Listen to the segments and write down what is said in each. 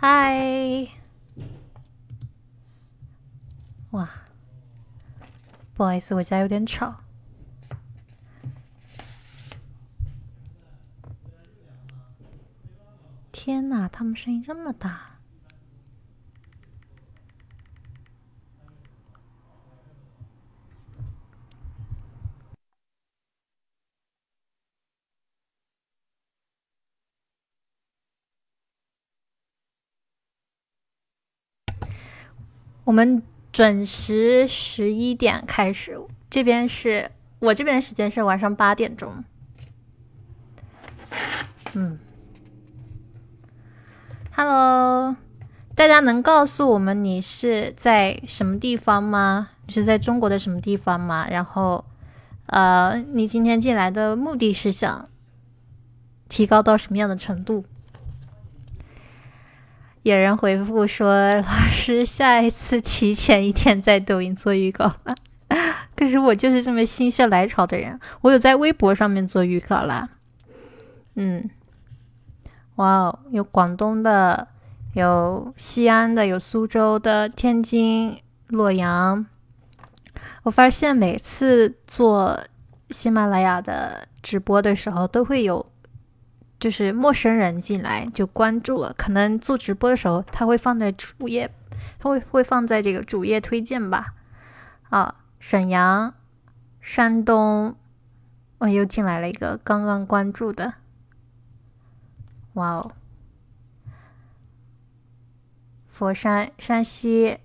嗨，哇，不好意思，我家有点吵。天哪，他们声音这么大！我们准时十一点开始，这边是我这边的时间是晚上八点钟。嗯，Hello，大家能告诉我们你是在什么地方吗？你是在中国的什么地方吗？然后，呃，你今天进来的目的是想提高到什么样的程度？有人回复说：“老师，下一次提前一天在抖音做预告吧。”可是我就是这么心血来潮的人，我有在微博上面做预告啦。嗯，哇哦，有广东的，有西安的，有苏州的，天津、洛阳。我发现每次做喜马拉雅的直播的时候，都会有。就是陌生人进来就关注了，可能做直播的时候他会放在主页，他会会放在这个主页推荐吧。啊，沈阳、山东，哦，又进来了一个刚刚关注的，哇哦，佛山、山西，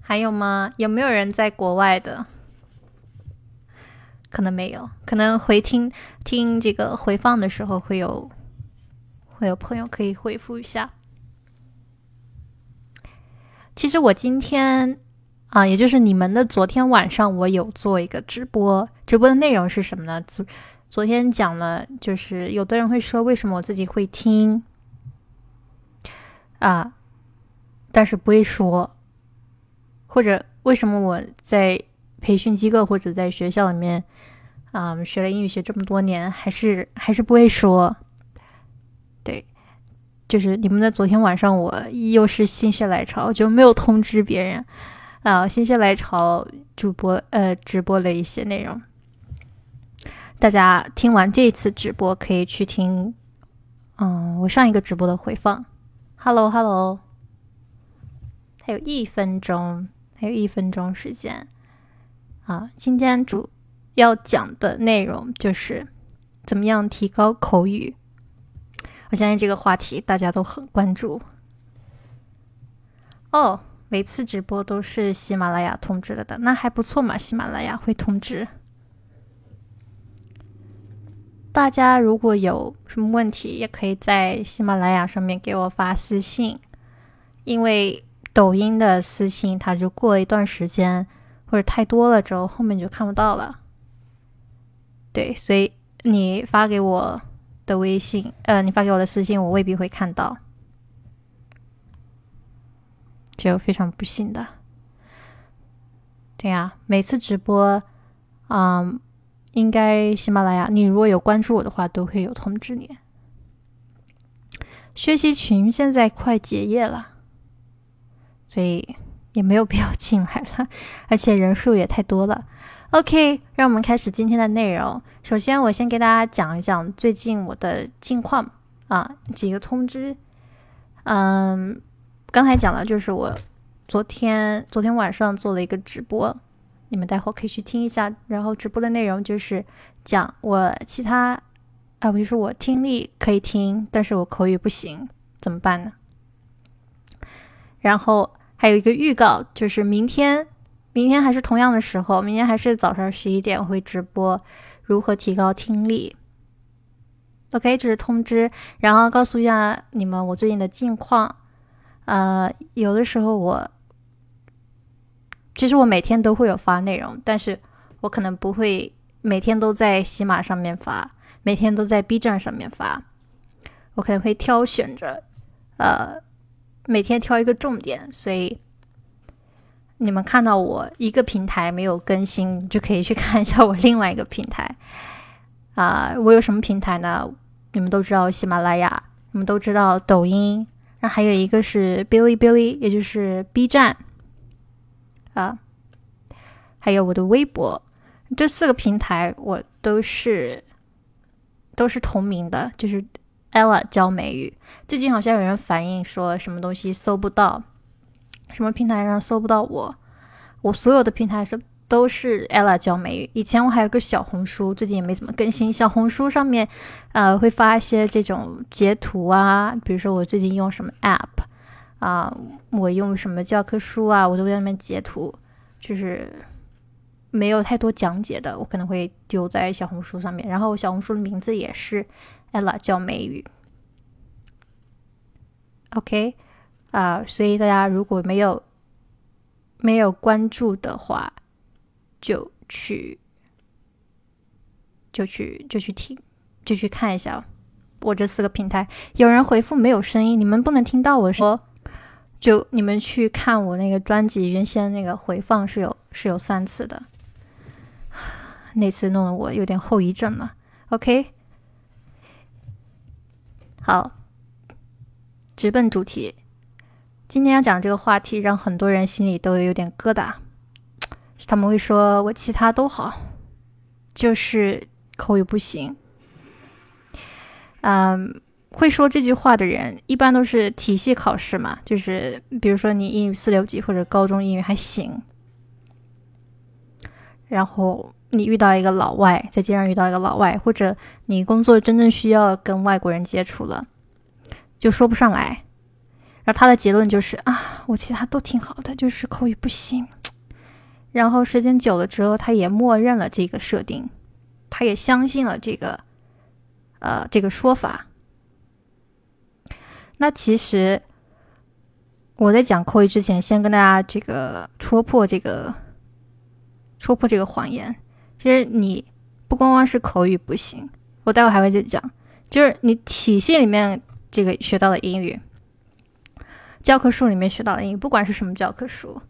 还有吗？有没有人在国外的？可能没有，可能回听听这个回放的时候会有，会有朋友可以回复一下。其实我今天啊，也就是你们的昨天晚上，我有做一个直播，直播的内容是什么呢？昨昨天讲了，就是有的人会说，为什么我自己会听啊，但是不会说，或者为什么我在培训机构或者在学校里面。啊，我们学了英语学这么多年，还是还是不会说。对，就是你们的昨天晚上，我又是心血来潮，就没有通知别人啊。心血来潮主播呃直播了一些内容，大家听完这一次直播可以去听，嗯，我上一个直播的回放。Hello Hello，还有一分钟，还有一分钟时间啊，今天主。要讲的内容就是怎么样提高口语。我相信这个话题大家都很关注。哦，每次直播都是喜马拉雅通知了的，那还不错嘛。喜马拉雅会通知大家，如果有什么问题，也可以在喜马拉雅上面给我发私信，因为抖音的私信它就过一段时间或者太多了之后，后面就看不到了。对，所以你发给我的微信，呃，你发给我的私信，我未必会看到，就非常不幸的。对呀，每次直播，嗯，应该喜马拉雅，你如果有关注我的话，都会有通知你。学习群现在快结业了，所以也没有必要 进来了，而且人数也太多了。OK，让我们开始今天的内容。首先，我先给大家讲一讲最近我的近况啊，几个通知。嗯，刚才讲了，就是我昨天昨天晚上做了一个直播，你们待会可以去听一下。然后直播的内容就是讲我其他啊，比如说我听力可以听，但是我口语不行，怎么办呢？然后还有一个预告，就是明天。明天还是同样的时候，明天还是早上十一点会直播如何提高听力。OK，这是通知，然后告诉一下你们我最近的近况。呃，有的时候我其实我每天都会有发内容，但是我可能不会每天都在喜马上面发，每天都在 B 站上面发，我可能会挑选着，呃，每天挑一个重点，所以。你们看到我一个平台没有更新，就可以去看一下我另外一个平台。啊，我有什么平台呢？你们都知道，喜马拉雅、你们都知道抖音，那还有一个是哔哩哔哩，也就是 B 站啊，还有我的微博，这四个平台我都是都是同名的，就是 Ella 教美语。最近好像有人反映说什么东西搜不到，什么平台上搜不到我，我所有的平台是。都是 Ella 教美语。以前我还有个小红书，最近也没怎么更新。小红书上面，呃，会发一些这种截图啊，比如说我最近用什么 App 啊，我用什么教科书啊，我都在那边截图，就是没有太多讲解的，我可能会丢在小红书上面。然后小红书的名字也是 Ella 教美语。OK，啊，所以大家如果没有没有关注的话，就去，就去，就去听，就去看一下我这四个平台。有人回复没有声音，你们不能听到我说。就你们去看我那个专辑，原先那个回放是有是有三次的，那次弄得我有点后遗症了。OK，好，直奔主题。今天要讲这个话题，让很多人心里都有点疙瘩。他们会说我其他都好，就是口语不行。嗯，会说这句话的人一般都是体系考试嘛，就是比如说你英语四六级或者高中英语还行，然后你遇到一个老外，在街上遇到一个老外，或者你工作真正需要跟外国人接触了，就说不上来。然后他的结论就是啊，我其他都挺好的，就是口语不行。然后时间久了之后，他也默认了这个设定，他也相信了这个，呃，这个说法。那其实我在讲口语之前，先跟大家这个戳破这个，戳破这个谎言。其实你不光光是口语不行，我待会还会再讲，就是你体系里面这个学到的英语，教科书里面学到的英语，不管是什么教科书。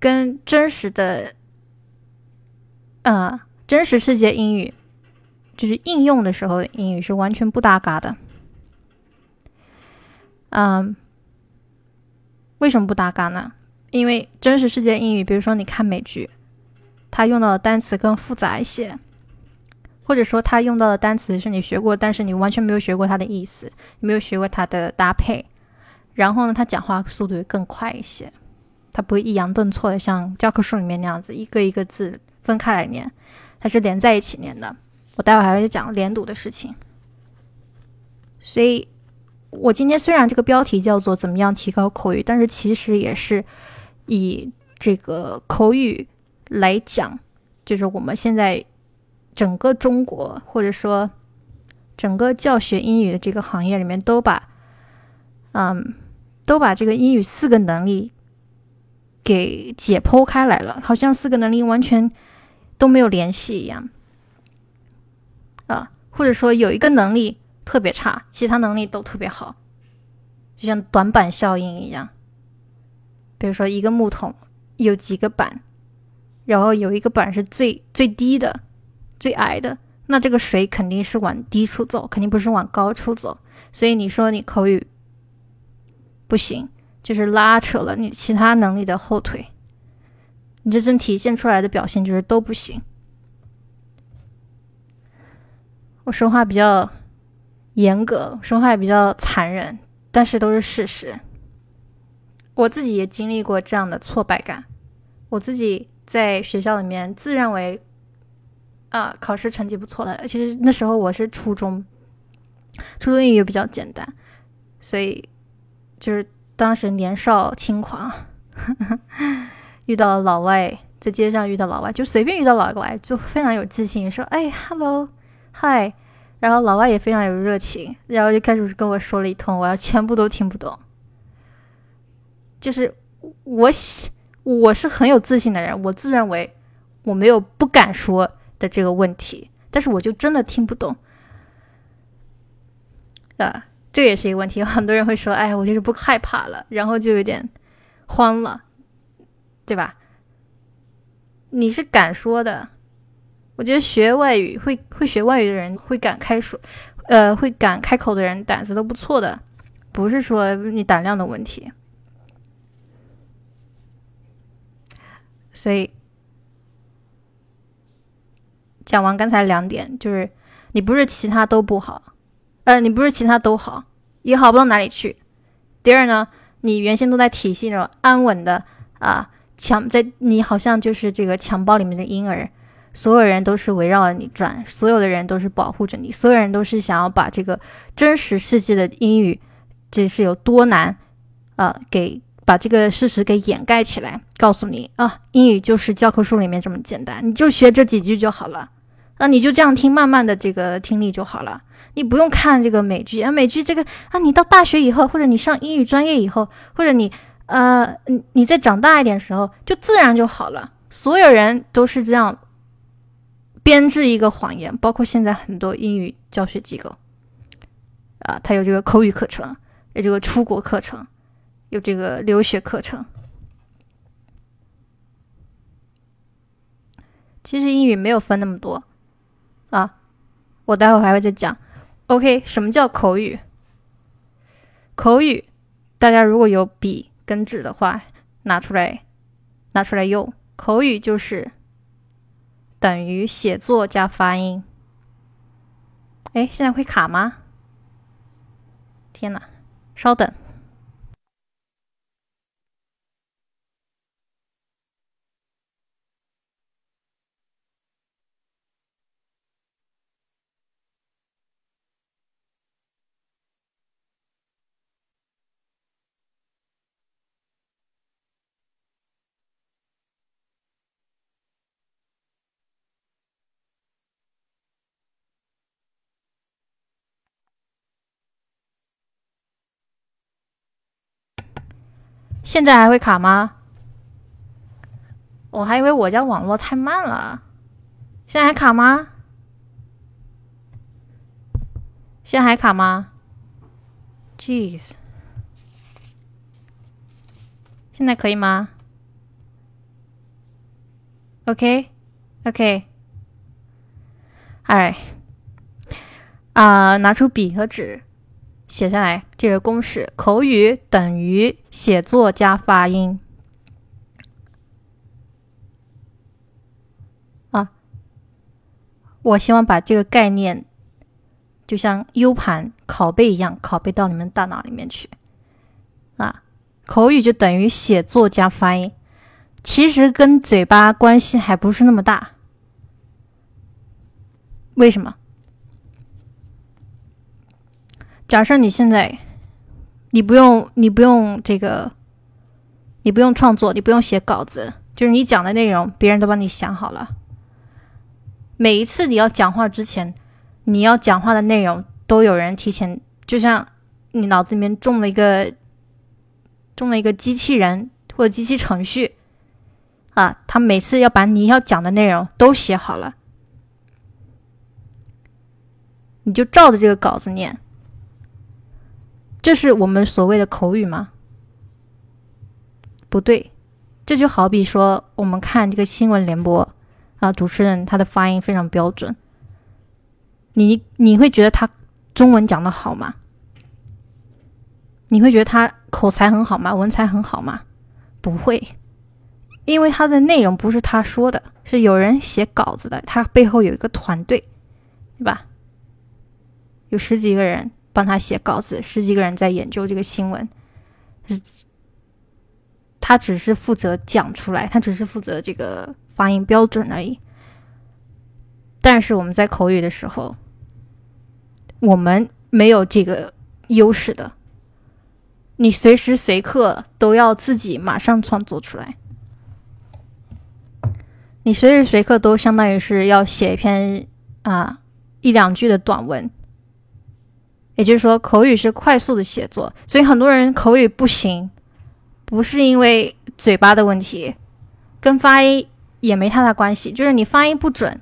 跟真实的，呃，真实世界英语，就是应用的时候的英语是完全不搭嘎的。嗯，为什么不搭嘎呢？因为真实世界英语，比如说你看美剧，它用到的单词更复杂一些，或者说它用到的单词是你学过，但是你完全没有学过它的意思，没有学过它的搭配，然后呢，他讲话速度会更快一些。他不会抑扬顿挫的，像教科书里面那样子一个一个字分开来念，它是连在一起念的。我待会还会讲连读的事情。所以，我今天虽然这个标题叫做“怎么样提高口语”，但是其实也是以这个口语来讲，就是我们现在整个中国或者说整个教学英语的这个行业里面，都把嗯都把这个英语四个能力。给解剖开来了，好像四个能力完全都没有联系一样啊，或者说有一个能力特别差，其他能力都特别好，就像短板效应一样。比如说一个木桶有几个板，然后有一个板是最最低的、最矮的，那这个水肯定是往低处走，肯定不是往高处走。所以你说你口语不行。就是拉扯了你其他能力的后腿，你真正体现出来的表现就是都不行。我说话比较严格，说话也比较残忍，但是都是事实。我自己也经历过这样的挫败感。我自己在学校里面自认为啊考试成绩不错的，其实那时候我是初中，初中英语比较简单，所以就是。当时年少轻狂，遇到了老外，在街上遇到老外，就随便遇到老外，就非常有自信，说：“哎，hello，hi。”然后老外也非常有热情，然后就开始跟我说了一通，我要全部都听不懂。就是我，我是很有自信的人，我自认为我没有不敢说的这个问题，但是我就真的听不懂啊。这也是一个问题，很多人会说：“哎，我就是不害怕了，然后就有点慌了，对吧？”你是敢说的，我觉得学外语会会学外语的人会敢开说，呃，会敢开口的人胆子都不错的，不是说你胆量的问题。所以讲完刚才两点，就是你不是其他都不好，呃，你不是其他都好，也好不到哪里去。第二呢，你原先都在体系中安稳的啊，强在你好像就是这个襁褓里面的婴儿。所有人都是围绕着你转，所有的人都是保护着你，所有人都是想要把这个真实世界的英语，这是有多难，呃，给把这个事实给掩盖起来，告诉你啊，英语就是教科书里面这么简单，你就学这几句就好了，那，你就这样听，慢慢的这个听力就好了，你不用看这个美剧啊，美剧这个啊，你到大学以后，或者你上英语专业以后，或者你呃，你你再长大一点时候，就自然就好了，所有人都是这样。编制一个谎言，包括现在很多英语教学机构，啊，它有这个口语课程，有这个出国课程，有这个留学课程。其实英语没有分那么多，啊，我待会还会再讲。OK，什么叫口语？口语，大家如果有笔跟纸的话，拿出来，拿出来用。口语就是。等于写作加发音。哎，现在会卡吗？天哪，稍等。现在还会卡吗？我还以为我家网络太慢了。现在还卡吗？现在还卡吗？Jeez，现在可以吗？OK，OK，Alright，啊，拿出笔和纸。写下来这个公式：口语等于写作加发音。啊，我希望把这个概念就像 U 盘拷贝一样拷贝到你们大脑里面去。啊，口语就等于写作加发音，其实跟嘴巴关系还不是那么大。为什么？假设你现在，你不用，你不用这个，你不用创作，你不用写稿子，就是你讲的内容，别人都帮你想好了。每一次你要讲话之前，你要讲话的内容都有人提前，就像你脑子里面种了一个，种了一个机器人或者机器程序，啊，他每次要把你要讲的内容都写好了，你就照着这个稿子念。这是我们所谓的口语吗？不对，这就好比说，我们看这个新闻联播啊，主持人他的发音非常标准，你你会觉得他中文讲的好吗？你会觉得他口才很好吗？文采很好吗？不会，因为他的内容不是他说的，是有人写稿子的，他背后有一个团队，对吧？有十几个人。帮他写稿子，十几个人在研究这个新闻，他只是负责讲出来，他只是负责这个发音标准而已。但是我们在口语的时候，我们没有这个优势的，你随时随刻都要自己马上创作出来，你随时随刻都相当于是要写一篇啊一两句的短文。也就是说，口语是快速的写作，所以很多人口语不行，不是因为嘴巴的问题，跟发音也没太大关系。就是你发音不准，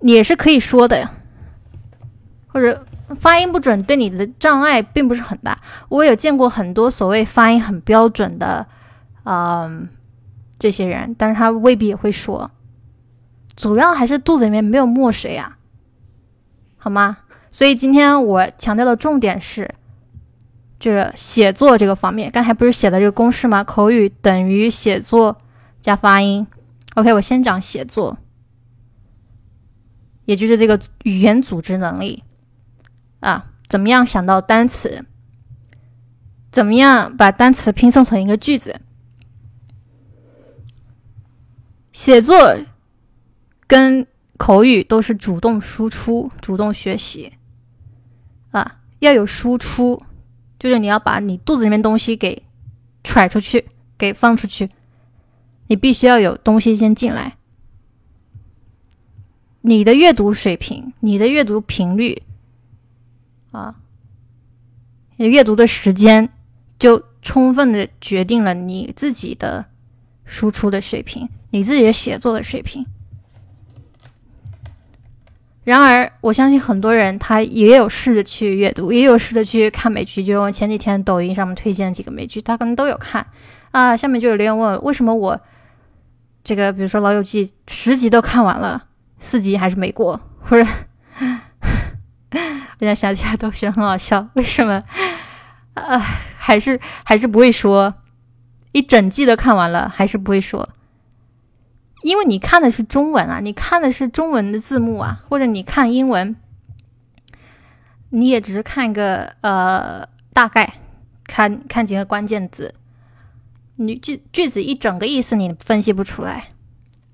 也是可以说的呀，或者发音不准对你的障碍并不是很大。我有见过很多所谓发音很标准的，嗯，这些人，但是他未必也会说，主要还是肚子里面没有墨水啊，好吗？所以今天我强调的重点是，这写作这个方面。刚才不是写的这个公式吗？口语等于写作加发音。OK，我先讲写作，也就是这个语言组织能力啊，怎么样想到单词，怎么样把单词拼凑成一个句子。写作跟口语都是主动输出、主动学习。啊，要有输出，就是你要把你肚子里面东西给揣出去，给放出去。你必须要有东西先进来。你的阅读水平，你的阅读频率，啊，你阅读的时间，就充分的决定了你自己的输出的水平，你自己的写作的水平。然而，我相信很多人他也有试着去阅读，也有试着去看美剧。就我前几天抖音上面推荐几个美剧，他可能都有看啊。下面就有留言问，为什么我这个，比如说《老友记》十集都看完了，四集还是没过？或者，我想想起来都觉得很好笑，为什么 啊？还是还是不会说，一整季都看完了，还是不会说。因为你看的是中文啊，你看的是中文的字幕啊，或者你看英文，你也只是看一个呃大概，看看几个关键字，你句句子一整个意思你分析不出来，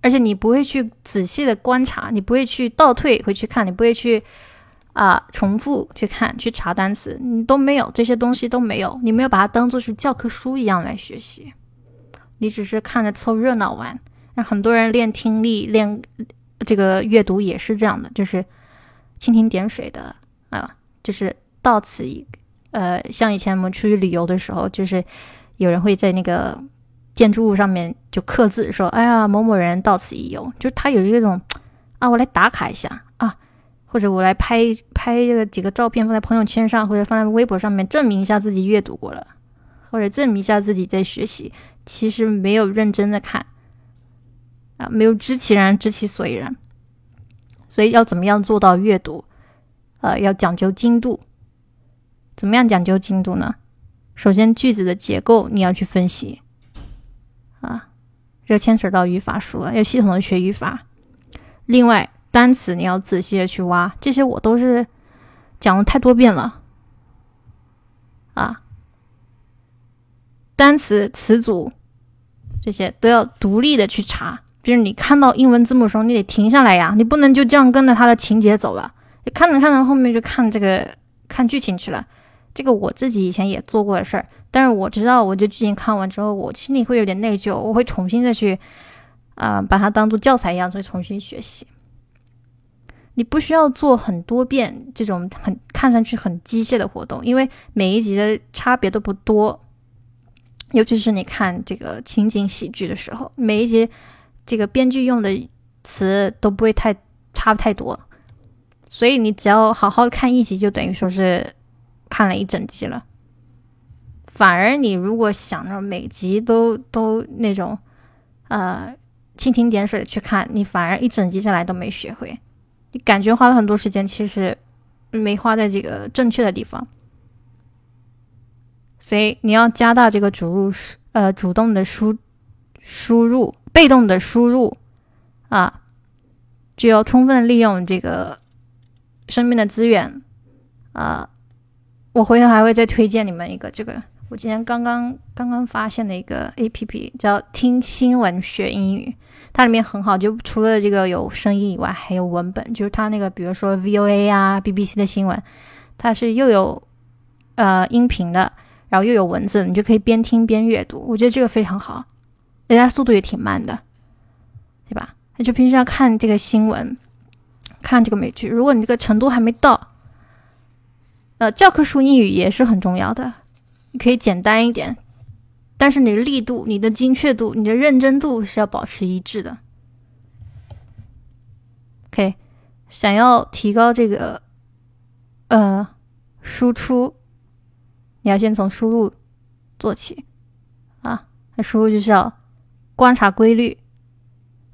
而且你不会去仔细的观察，你不会去倒退回去看，你不会去啊重复去看去查单词，你都没有这些东西都没有，你没有把它当做是教科书一样来学习，你只是看着凑热闹玩。那很多人练听力、练这个阅读也是这样的，就是蜻蜓点水的啊，就是到此一呃，像以前我们出去旅游的时候，就是有人会在那个建筑物上面就刻字，说：“哎呀，某某人到此一游。”就是他有一种啊，我来打卡一下啊，或者我来拍拍这个几个照片放在朋友圈上，或者放在微博上面证明一下自己阅读过了，或者证明一下自己在学习，其实没有认真的看。啊，没有知其然，知其所以然。所以要怎么样做到阅读？呃，要讲究精度。怎么样讲究精度呢？首先，句子的结构你要去分析。啊，这牵扯到语法书了，要系统的学语法。另外，单词你要仔细的去挖，这些我都是讲了太多遍了。啊，单词词组这些都要独立的去查。就是你看到英文字幕的时候，你得停下来呀，你不能就这样跟着它的情节走了。你看着看着后面就看这个看剧情去了，这个我自己以前也做过的事儿。但是我知道，我这剧情看完之后，我心里会有点内疚，我会重新再去啊，把它当做教材一样再重新学习。你不需要做很多遍这种很看上去很机械的活动，因为每一集的差别都不多，尤其是你看这个情景喜剧的时候，每一集。这个编剧用的词都不会太差太多，所以你只要好好看一集，就等于说是看了一整集了。反而你如果想着每集都都那种呃蜻蜓点水的去看，你反而一整集下来都没学会，你感觉花了很多时间，其实没花在这个正确的地方。所以你要加大这个主入呃主动的输输入。被动的输入啊，就要充分利用这个身边的资源啊。我回头还会再推荐你们一个，这个我今天刚刚刚刚发现的一个 A P P，叫听新闻学英语。它里面很好，就除了这个有声音以外，还有文本。就是它那个，比如说 V O A 啊、B B C 的新闻，它是又有呃音频的，然后又有文字，你就可以边听边阅读。我觉得这个非常好。人家速度也挺慢的，对吧？那就平时要看这个新闻，看这个美剧。如果你这个程度还没到，呃，教科书英语也是很重要的。你可以简单一点，但是你的力度、你的精确度、你的认真度是要保持一致的。OK，想要提高这个呃输出，你要先从输入做起啊。那输入就是要。观察规律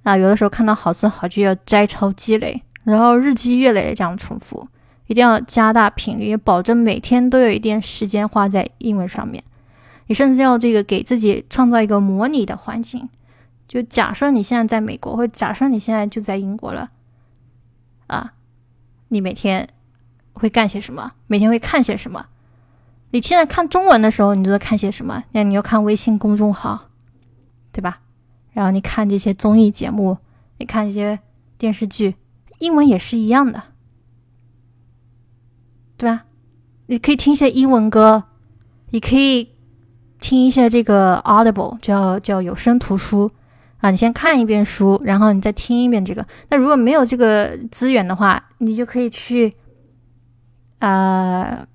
啊，有的时候看到好词好句要摘抄积累，然后日积月累的这样重复，一定要加大频率，保证每天都有一点时间花在英文上面。你甚至要这个给自己创造一个模拟的环境，就假设你现在在美国，或者假设你现在就在英国了，啊，你每天会干些什么？每天会看些什么？你现在看中文的时候，你都在看些什么？那你要看微信公众号，对吧？然后你看这些综艺节目，你看一些电视剧，英文也是一样的，对吧？你可以听一些英文歌，你可以。听一下这个 Audible，叫叫有声图书啊，你先看一遍书，然后你再听一遍这个。那如果没有这个资源的话，你就可以去啊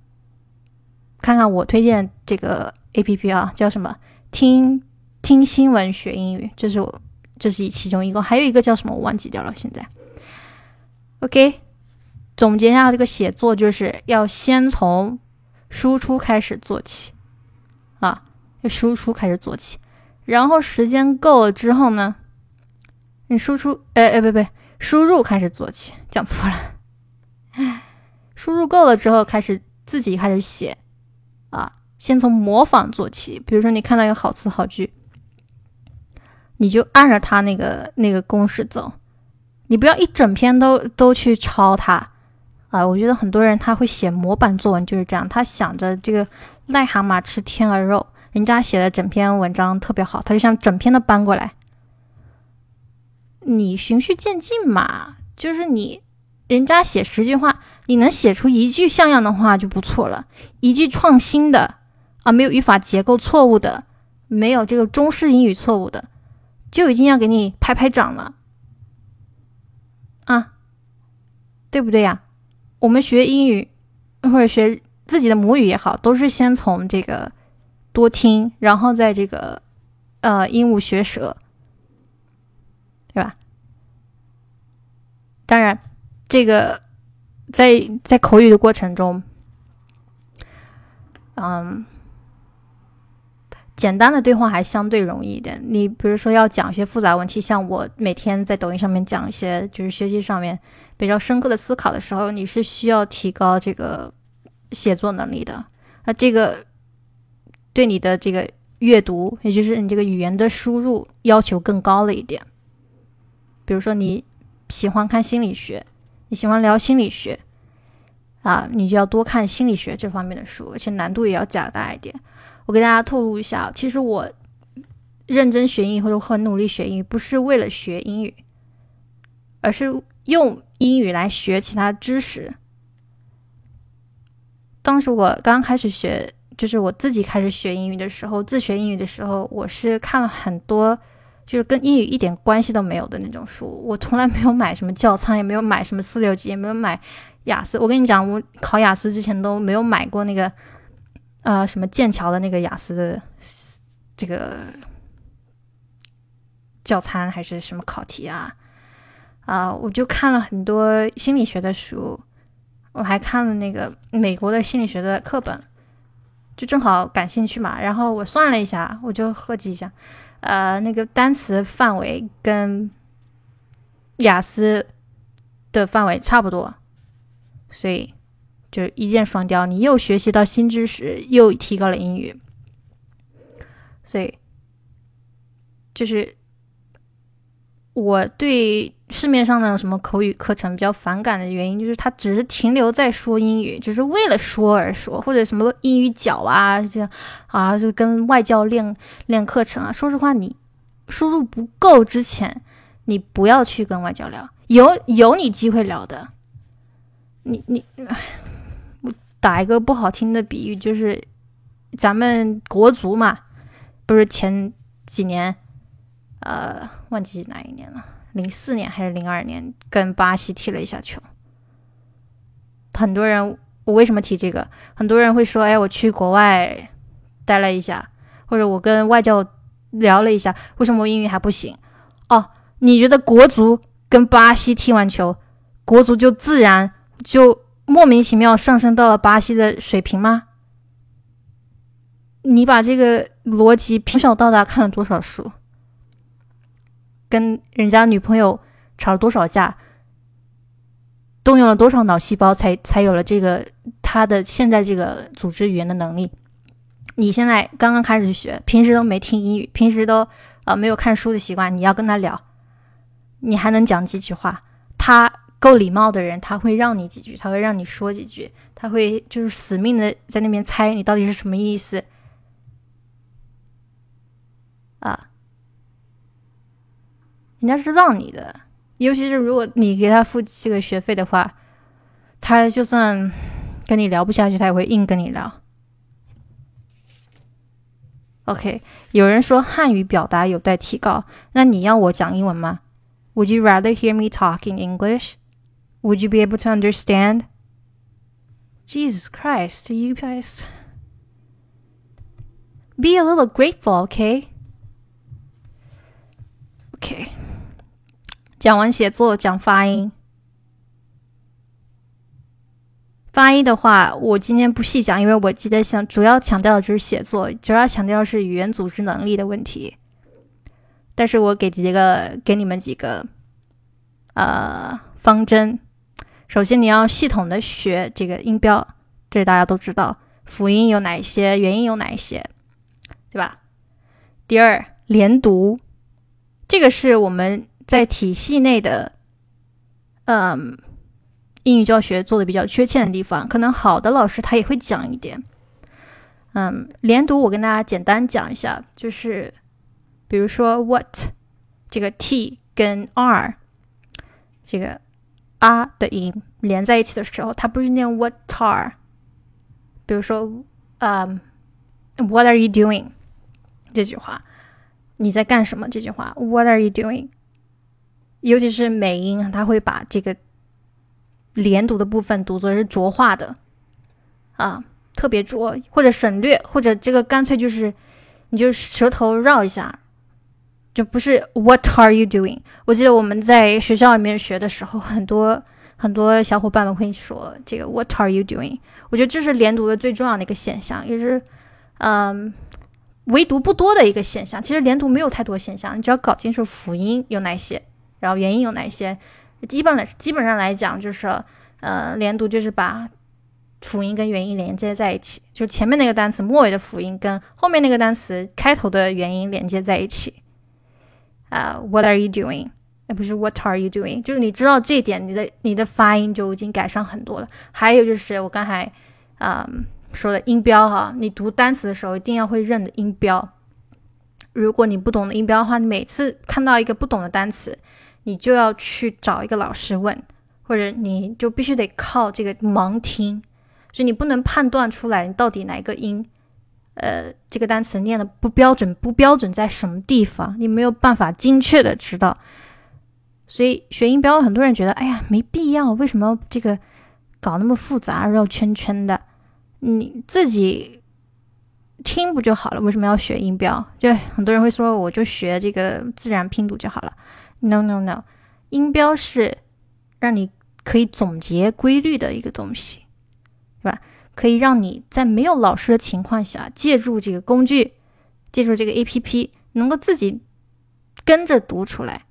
看看我推荐这个 A P P 啊，叫什么？听听新闻学英语，这是我这是其中一个，还有一个叫什么我忘记掉了。现在，OK，总结一下这个写作，就是要先从输出开始做起啊。输出开始做起，然后时间够了之后呢，你输出，哎哎，不不，输入开始做起，讲错了。输入够了之后，开始自己开始写啊，先从模仿做起。比如说，你看到一个好词好句，你就按着他那个那个公式走，你不要一整篇都都去抄它啊。我觉得很多人他会写模板作文就是这样，他想着这个癞蛤蟆吃天鹅肉。人家写的整篇文章特别好，他就想整篇的搬过来。你循序渐进嘛，就是你，人家写十句话，你能写出一句像样的话就不错了，一句创新的啊，没有语法结构错误的，没有这个中式英语错误的，就已经要给你拍拍掌了啊，对不对呀？我们学英语或者学自己的母语也好，都是先从这个。多听，然后在这个呃鹦鹉学舌，对吧？当然，这个在在口语的过程中，嗯，简单的对话还相对容易一点。你比如说要讲一些复杂问题，像我每天在抖音上面讲一些就是学习上面比较深刻的思考的时候，你是需要提高这个写作能力的。那这个。对你的这个阅读，也就是你这个语言的输入要求更高了一点。比如说你喜欢看心理学，你喜欢聊心理学啊，你就要多看心理学这方面的书，而且难度也要加大一点。我给大家透露一下，其实我认真学英语或者很努力学英语，不是为了学英语，而是用英语来学其他知识。当时我刚开始学。就是我自己开始学英语的时候，自学英语的时候，我是看了很多，就是跟英语一点关系都没有的那种书。我从来没有买什么教材，也没有买什么四六级，也没有买雅思。我跟你讲，我考雅思之前都没有买过那个，呃，什么剑桥的那个雅思的这个教参还是什么考题啊？啊，我就看了很多心理学的书，我还看了那个美国的心理学的课本。就正好感兴趣嘛，然后我算了一下，我就合计一下，呃，那个单词范围跟雅思的范围差不多，所以就是一箭双雕，你又学习到新知识，又提高了英语，所以就是。我对市面上那种什么口语课程比较反感的原因，就是它只是停留在说英语，只是为了说而说，或者什么英语角啊，这样啊，就跟外教练练课程啊。说实话，你输入不够之前，你不要去跟外教聊，有有你机会聊的。你你，我打一个不好听的比喻，就是咱们国足嘛，不是前几年。呃，忘记哪一年了，零四年还是零二年，跟巴西踢了一下球。很多人，我为什么提这个？很多人会说，哎，我去国外待了一下，或者我跟外教聊了一下，为什么我英语还不行？哦，你觉得国足跟巴西踢完球，国足就自然就莫名其妙上升到了巴西的水平吗？你把这个逻辑从小到大看了多少书？跟人家女朋友吵了多少架，动用了多少脑细胞才才有了这个他的现在这个组织语言的能力？你现在刚刚开始学，平时都没听英语，平时都呃没有看书的习惯，你要跟他聊，你还能讲几句话？他够礼貌的人，他会让你几句，他会让你说几句，他会就是死命的在那边猜你到底是什么意思啊？人家是让你的，尤其是如果你给他付这个学费的话，他就算跟你聊不下去，他也会硬跟你聊。OK，有人说汉语表达有待提高，那你要我讲英文吗？Would you rather hear me talk in English? Would you be able to understand? Jesus Christ, you guys. Be a little grateful, okay? Okay. 讲完写作，讲发音。发音的话，我今天不细讲，因为我记得想主要强调的就是写作，主要强调是语言组织能力的问题。但是我给几个给你们几个呃方针。 首先，你要系统的学这个音标，这大家都知道，辅音有哪一些，元音有哪一些，对吧？第二，连读，这个是我们。在体系内的，嗯，英语教学做的比较缺欠的地方，可能好的老师他也会讲一点。嗯，连读我跟大家简单讲一下，就是比如说 what 这个 t 跟 r 这个啊的音连在一起的时候，它不是念 what are。比如说，嗯，what are you doing 这句话，你在干什么？这句话，what are you doing？尤其是美音，它会把这个连读的部分读作是浊化的，啊，特别浊，或者省略，或者这个干脆就是，你就舌头绕一下，就不是 What are you doing？我记得我们在学校里面学的时候，很多很多小伙伴们会说这个 What are you doing？我觉得这是连读的最重要的一个现象，也是嗯，唯独不多的一个现象。其实连读没有太多现象，你只要搞清楚辅音有哪些。然后元音有哪些？基本来基本上来讲，就是呃，连读就是把辅音跟元音连接在一起，就前面那个单词末尾的辅音跟后面那个单词开头的元音连接在一起。啊，What are you doing？哎，不是 What are you doing？就是你知道这一点，你的你的发音就已经改善很多了。还有就是我刚才啊说的音标哈，你读单词的时候一定要会认的音标。如果你不懂的音标的话，你每次看到一个不懂的单词。你就要去找一个老师问，或者你就必须得靠这个盲听，所以你不能判断出来你到底哪个音，呃，这个单词念的不标准，不标准在什么地方，你没有办法精确的知道。所以学音标，很多人觉得，哎呀，没必要，为什么这个搞那么复杂，绕圈圈的？你自己听不就好了？为什么要学音标？就很多人会说，我就学这个自然拼读就好了。No no no，音标是让你可以总结规律的一个东西，可以让你在没有老师的情况下，借助这个工具，借助这个 A P P，能够自己跟着读出来，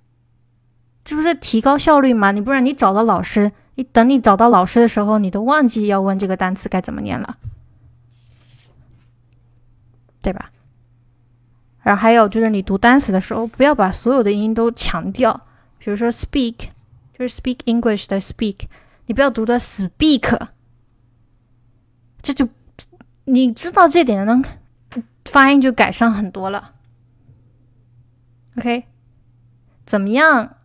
这不是提高效率吗？你不然你找到老师，你等你找到老师的时候，你都忘记要问这个单词该怎么念了，对吧？然后还有就是，你读单词的时候，不要把所有的音都强调。比如说 speak，就是 speak English 的 speak，你不要读的 speak。这就你知道这点，能发音就改善很多了。OK，怎么样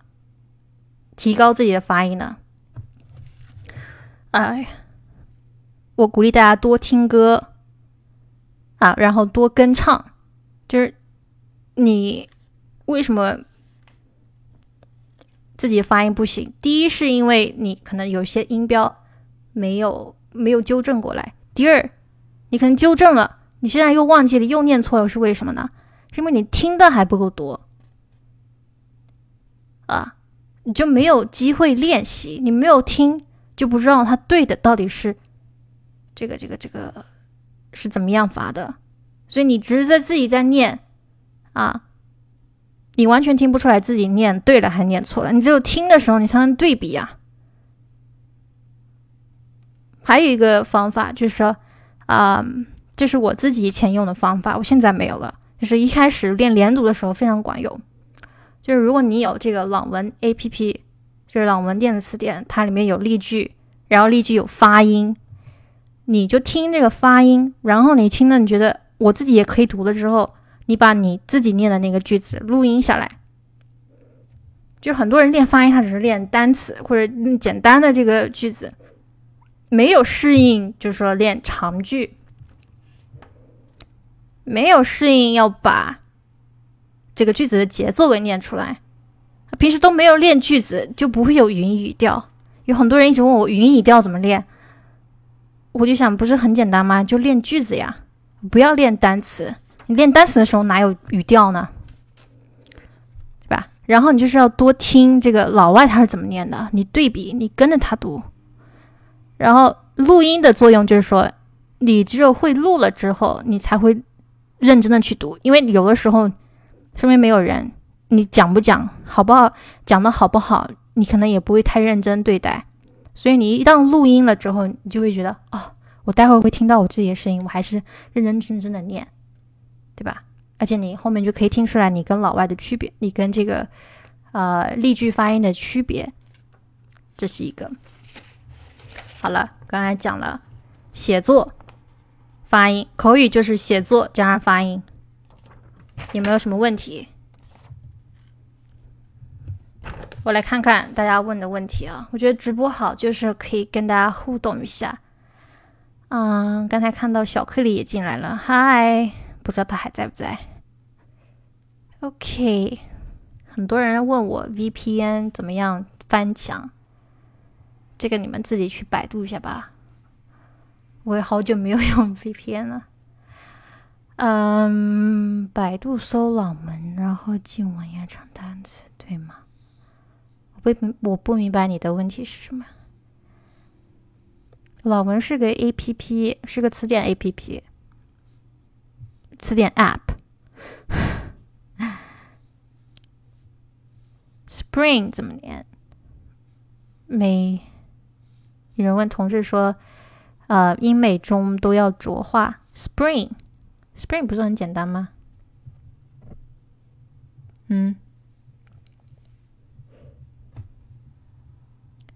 提高自己的发音呢？哎，我鼓励大家多听歌啊，然后多跟唱，就是。你为什么自己发音不行？第一是因为你可能有些音标没有没有纠正过来。第二，你可能纠正了，你现在又忘记了，又念错了，是为什么呢？是因为你听的还不够多啊，你就没有机会练习，你没有听就不知道它对的到底是这个这个这个是怎么样发的，所以你只是在自己在念。啊，你完全听不出来自己念对了还念错了，你只有听的时候你才能对比啊。还有一个方法就是说，啊，这是我自己以前用的方法，我现在没有了。就是一开始练连读的时候非常管用。就是如果你有这个朗文 A P P，就是朗文电子词典，它里面有例句，然后例句有发音，你就听这个发音，然后你听了你觉得我自己也可以读了之后，你把你自己念的那个句子录音下来。就很多人练发音，他只是练单词或者简单的这个句子，没有适应，就是说练长句，没有适应要把这个句子的节奏给念出来。平时都没有练句子，就不会有语音语调。有很多人一直问我语音语调怎么练，我就想，不是很简单吗？就练句子呀，不要练单词。你练单词的时候哪有语调呢？对吧然后你就是要多听这个老外他是怎么念的，你对比，你跟着他读。然后录音的作用就是说，你只有会录了之后，你才会认真的去读。因为有的时候身边没有人，你讲不讲好不好，讲的好不好，你可能也不会太认真对待。所以你一旦录音了之后，你就会觉得，哦，我待会会听到我自己的声音，我还是认认真真的念，对吧？而且你后面就可以听出来你跟老外的区别，你跟这个呃例句发音的区别，这是一个。好了，刚才讲了写作发音，口语就是写作加上发音，有没有什么问题？我来看看大家问的问题啊。我觉得直播好就是可以跟大家互动一下。嗯，刚才看到小克里也进来了，嗨。不知道他还在不在？OK，很多人问我 VPN 怎么样翻墙，这个你们自己去百度一下吧。我也好久没有用 VPN 了。嗯，百度搜老文，然后进网页长单词，对吗？我不我不明白你的问题是什么。老文是个 APP，是个词典 APP。词典 App，Spring 怎么念？美有人问同事说：“呃，英美中都要浊化 Spring，Spring 不是很简单吗？”嗯，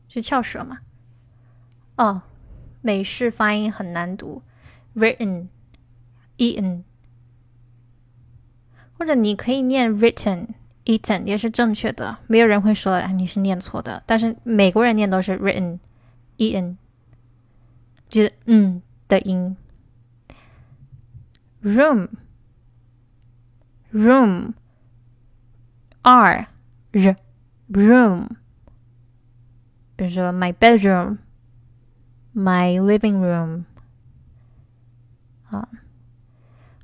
是翘舌吗？哦，美式发音很难读，written，eaten。或者你可以念 written eaten 也是正确的，没有人会说啊你是念错的。但是美国人念都是 written e n，就是嗯的音。room room r r room，比如说 my bedroom my living room 啊，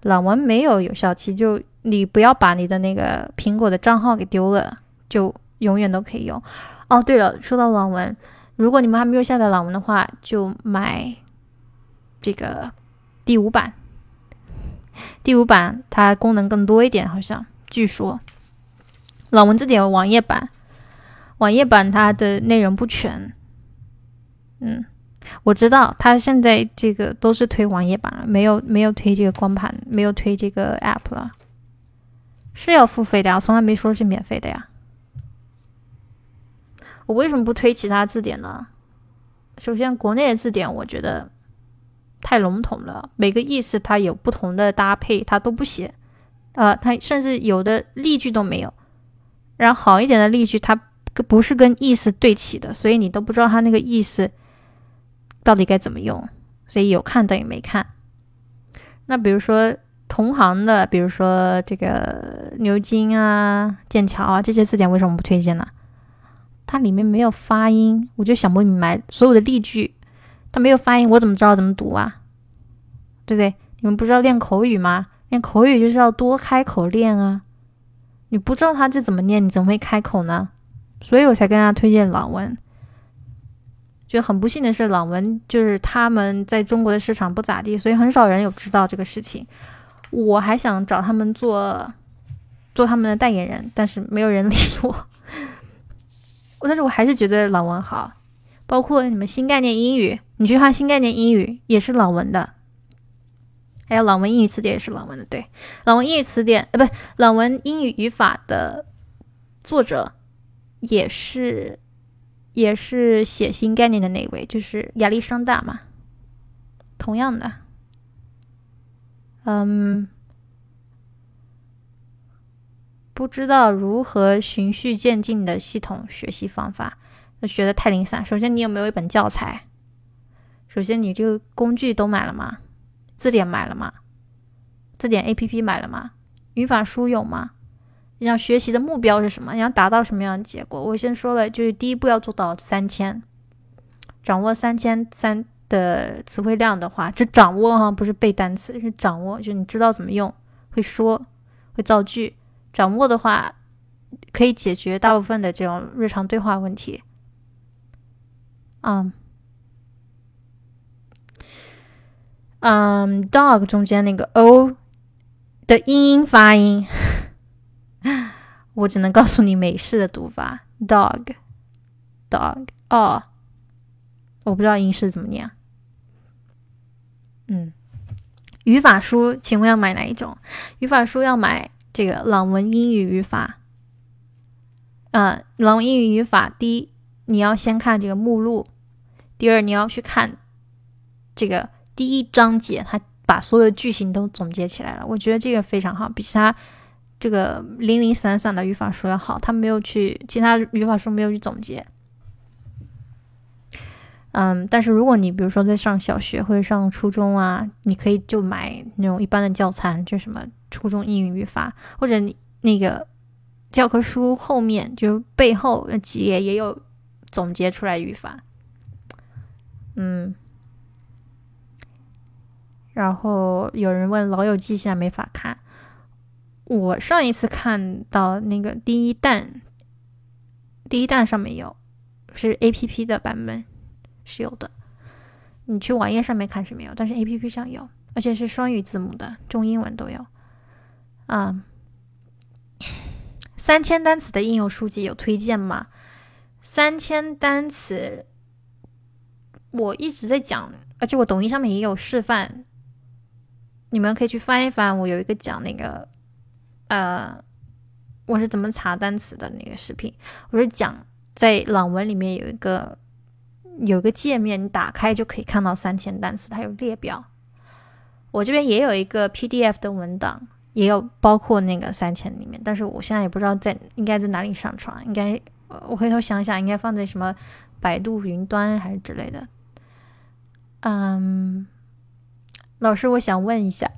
朗文没有有效期就。你不要把你的那个苹果的账号给丢了，就永远都可以用。哦，对了，说到朗文，如果你们还没有下载朗文的话，就买这个第五版。第五版它功能更多一点，好像据说。朗文字典网页版，网页版它的内容不全。嗯，我知道它现在这个都是推网页版了，没有没有推这个光盘，没有推这个 app 了。是要付费的呀，从来没说是免费的呀。我为什么不推其他字典呢？首先，国内的字典我觉得太笼统了，每个意思它有不同的搭配，它都不写。呃，它甚至有的例句都没有。然后好一点的例句，它不是跟意思对齐的，所以你都不知道它那个意思到底该怎么用。所以有看等于没看。那比如说。同行的，比如说这个牛津啊、剑桥啊这些字典，为什么不推荐呢？它里面没有发音，我就想不明白。所有的例句它没有发音，我怎么知道怎么读啊？对不对？你们不知道练口语吗？练口语就是要多开口练啊！你不知道它这怎么念，你怎么会开口呢？所以我才跟大家推荐朗文。就很不幸的是，朗文就是他们在中国的市场不咋地，所以很少人有知道这个事情。我还想找他们做做他们的代言人，但是没有人理我。但是我还是觉得朗文好，包括你们新概念英语，你去看新概念英语也是朗文的，还有朗文英语词典也是朗文的。对，朗文英语词典，呃，不，朗文英语语法的作者也是也是写新概念的那位，就是亚历山大嘛。同样的，嗯，不知道如何循序渐进的系统学习方法，那学的太零散。首先，你有没有一本教材？首先，你这个工具都买了吗？字典买了吗？字典 A P P 买了吗？语法书有吗？你想学习的目标是什么？你想达到什么样的结果？我先说了，就是第一步要做到三千，掌握三千三的词汇量的话，这掌握哈，不是背单词，是掌握，就你知道怎么用，会说，会造句。掌握的话，可以解决大部分的这种日常对话问题。嗯。嗯，dog 中间那个 o 的音音发音，我只能告诉你美式的读法，dog，dog，哦，我不知道英式怎么念。嗯，语法书，请问要买哪一种？语法书要买这个朗文英语语法。嗯，朗文英语语法，第一你要先看这个目录，第二你要去看这个。第一章节，他把所有的句型都总结起来了，我觉得这个非常好，比其他这个零零散散的语法书要好。他没有去，其他语法书没有去总结。嗯，但是如果你比如说在上小学或者上初中啊，你可以就买那种一般的教材，就什么初中英语语法，或者你那个教科书后面就背后那几页也有总结出来语法。嗯。然后有人问《老友记》现在没法看，我上一次看到那个第一弹，第一弹上面有，是 A P P 的版本是有的，你去网页上面看是没有，但是 A P P 上有，而且是双语字母的，中英文都有。啊，三千单词的应用书籍有推荐吗？三千单词，我一直在讲，而且我抖音上面也有示范。你们可以去翻一翻，我有一个讲那个，呃，我是怎么查单词的那个视频。我是讲在朗文里面有一个有个界面，你打开就可以看到三千单词，它有列表。我这边也有一个 PDF 的文档，也有包括那个三千里面，但是我现在也不知道在应该在哪里上传，应该我回头想想，应该放在什么百度云端还是之类的。嗯。老师，我想问一下，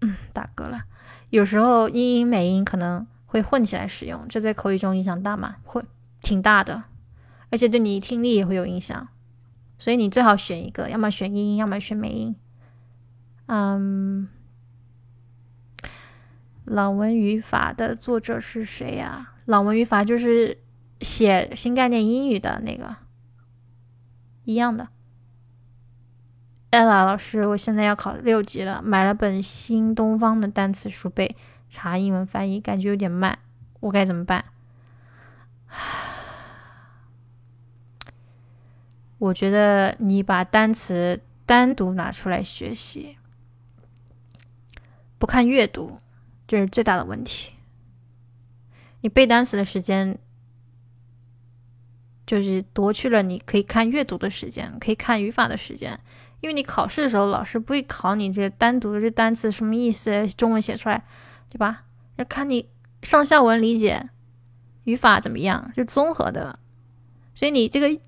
嗯，打嗝了。有时候英音美音可能会混起来使用，这在口语中影响大吗？会，挺大的，而且对你听力也会有影响。所以你最好选一个，要么选英音，要么选美音。嗯，朗文语法的作者是谁呀？朗文语法就是写新概念英语的那个，一样的。ella 老师，我现在要考六级了，买了本新东方的单词书背，查英文翻译，感觉有点慢，我该怎么办？我觉得你把单词单独拿出来学习，不看阅读，这是最大的问题。你背单词的时间，就是夺去了你可以看阅读的时间，可以看语法的时间。因为你考试的时候，老师不会考你这个单独的这单词什么意思，中文写出来，对吧？要看你上下文理解，语法怎么样，就综合的。所以你这个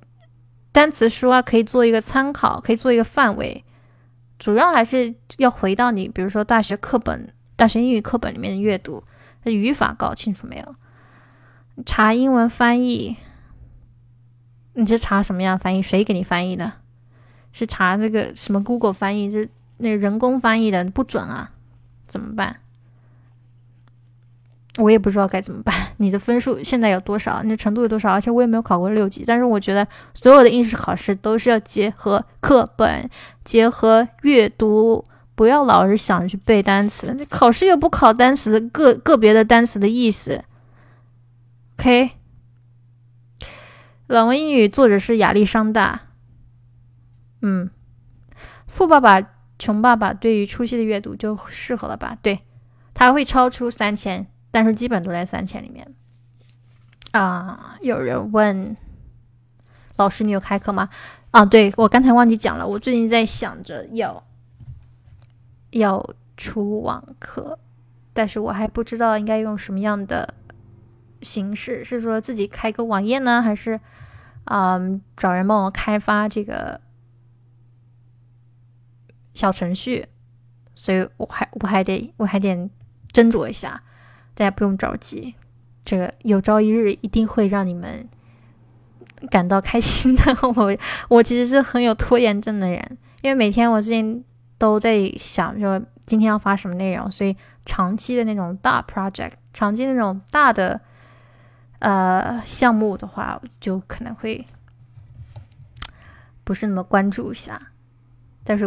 单词书啊，可以做一个参考，可以做一个范围，主要还是要回到你，比如说大学课本、大学英语课本里面的阅读，语法搞清楚没有？查英文翻译，你是查什么样翻译？谁给你翻译的？是查那个什么 Google 翻译，这那人工翻译的不准啊，怎么办？我也不知道该怎么办。你的分数现在有多少？你的程度有多少？而且我也没有考过六级。但是我觉得所有的应试考试都是要结合课本，结合阅读，不要老是想着去背单词。考试又不考单词个个别的单词的意思。OK，朗文英语作者是亚历山大。嗯，富爸爸穷爸爸对于初期的阅读就适合了吧？对，他会超出三千，但是基本都在三千里面。啊，有人问老师，你有开课吗？啊，对我刚才忘记讲了，我最近在想着要要出网课，但是我还不知道应该用什么样的形式，是说自己开个网页呢，还是嗯找人帮我开发这个小程序？所以我还我还得我还得斟酌一下，大家不用着急。这个有朝一日一定会让你们感到开心的。我我其实是很有拖延症的人，因为每天我最近都在想说今天要发什么内容，所以长期的那种大 project，长期那种大的呃项目的话，就可能会不是那么关注一下。但是。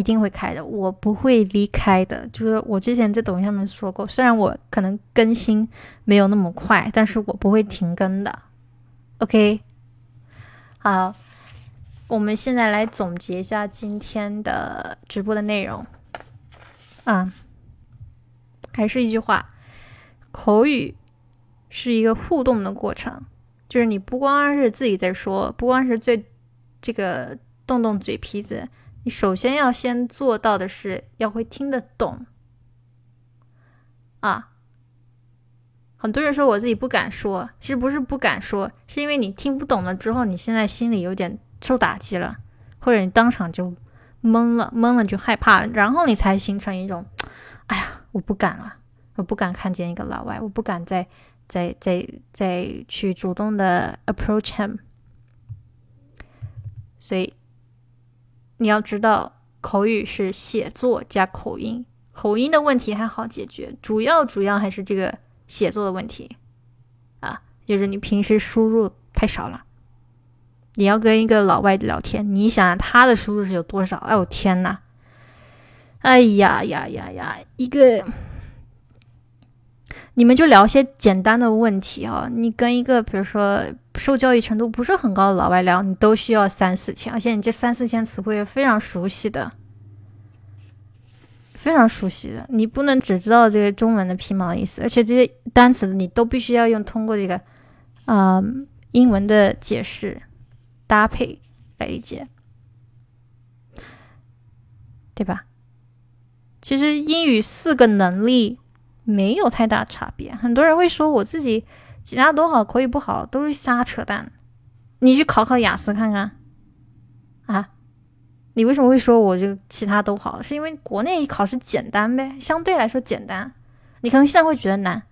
一定会开的，我不会离开的。就是我之前在抖音上面说过，虽然我可能更新没有那么快，但是我不会停更的。OK，好，我们现在来总结一下今天的直播的内容。啊，还是一句话，口语是一个互动的过程，就是你不光是自己在说，不光是最这个动动嘴皮子。你首先要先做到的是要会听得懂啊！很多人说我自己不敢说，其实不是不敢说，是因为你听不懂了之后，你现在心里有点受打击了，或者你当场就懵了，懵了就害怕，然后你才形成一种，哎呀，我不敢了，我不敢看见一个老外，我不敢再再再再去主动的 approach him，所以。你要知道，口语是写作加口音，口音的问题还好解决，主要主要还是这个写作的问题啊，就是你平时输入太少了。你要跟一个老外聊天，你想他的输入是有多少？哎呦天呐！哎呀呀呀呀，一个。你们就聊些简单的问题啊！你跟一个比如说受教育程度不是很高的老外聊，你都需要三四千，而且你这三四千词汇非常熟悉的，非常熟悉的，你不能只知道这个中文的皮毛意思，而且这些单词你都必须要用通过这个啊英文的解释搭配来理解，对吧？其实英语四个能力。没有太大差别。很多人会说我自己其他都好，口语不好，都是瞎扯淡。你去考考雅思看看啊！你为什么会说我这个其他都好？是因为国内考试简单呗，相对来说简单。你可能现在会觉得难，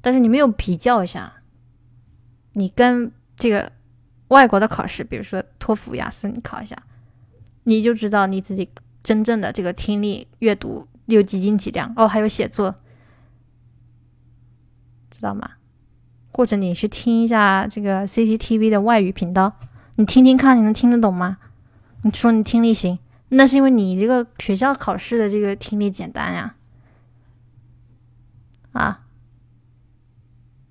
但是你没有比较一下，你跟这个外国的考试，比如说托福、雅思，你考一下，你就知道你自己真正的这个听力、阅读有几斤几两哦，还有写作。知道吗？或者你去听一下这个 CCTV 的外语频道，你听听看，你能听得懂吗？你说你听力行，那是因为你这个学校考试的这个听力简单呀，啊，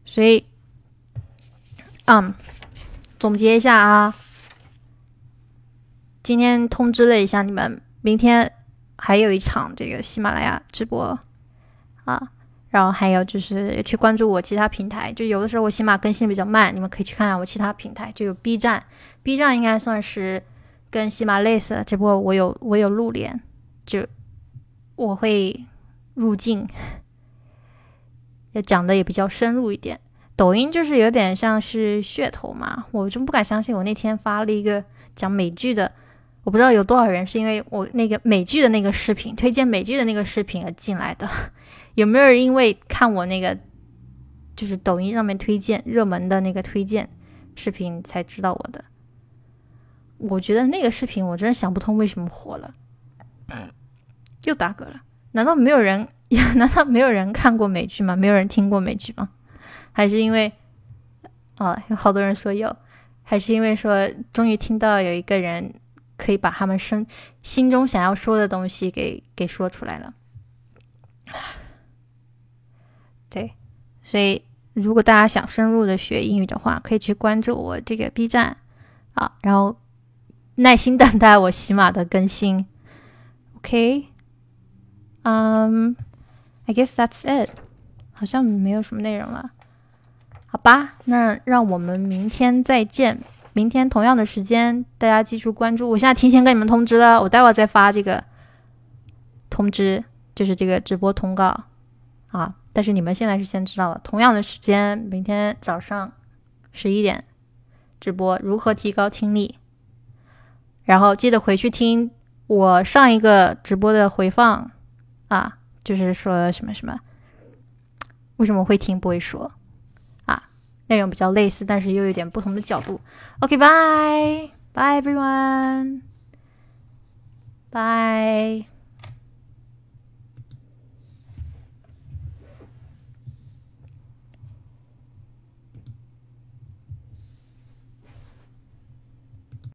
所以，嗯，总结一下啊，今天通知了一下你们，明天还有一场这个喜马拉雅直播啊。然后还有就是去关注我其他平台，就有的时候我起码更新比较慢，你们可以去看看我其他平台，就有 B 站，B 站应该算是跟喜马类似，只不过我有我有露脸，就我会入镜，也讲的也比较深入一点。抖音就是有点像是噱头嘛，我就不敢相信，我那天发了一个讲美剧的，我不知道有多少人是因为我那个美剧的那个视频推荐美剧的那个视频而进来的。有没有人因为看我那个就是抖音上面推荐热门的那个推荐视频才知道我的？我觉得那个视频我真的想不通为什么火了，又打嗝了。难道没有人？难道没有人看过美剧吗？没有人听过美剧吗？还是因为啊，有好多人说有，还是因为说终于听到有一个人可以把他们生心中想要说的东西给给说出来了。所以如果大家想深入的学英语的话，可以去关注我这个 B 站啊，然后耐心等待我喜马的更新。OK，嗯、i guess that's it，好像没有什么内容了。好吧，那让我们明天再见。明天同样的时间，大家记住关注。我现在提前跟你们通知了，我待会儿再发这个通知，就是这个直播通告啊。但是你们现在是先知道了，同样的时间，明天早上十一点直播，如何提高听力？然后记得回去听我上一个直播的回放啊，就是说什么什么，为什么会听不会说啊？内容比较类似，但是又有点不同的角度。OK，bye，bye everyone，bye。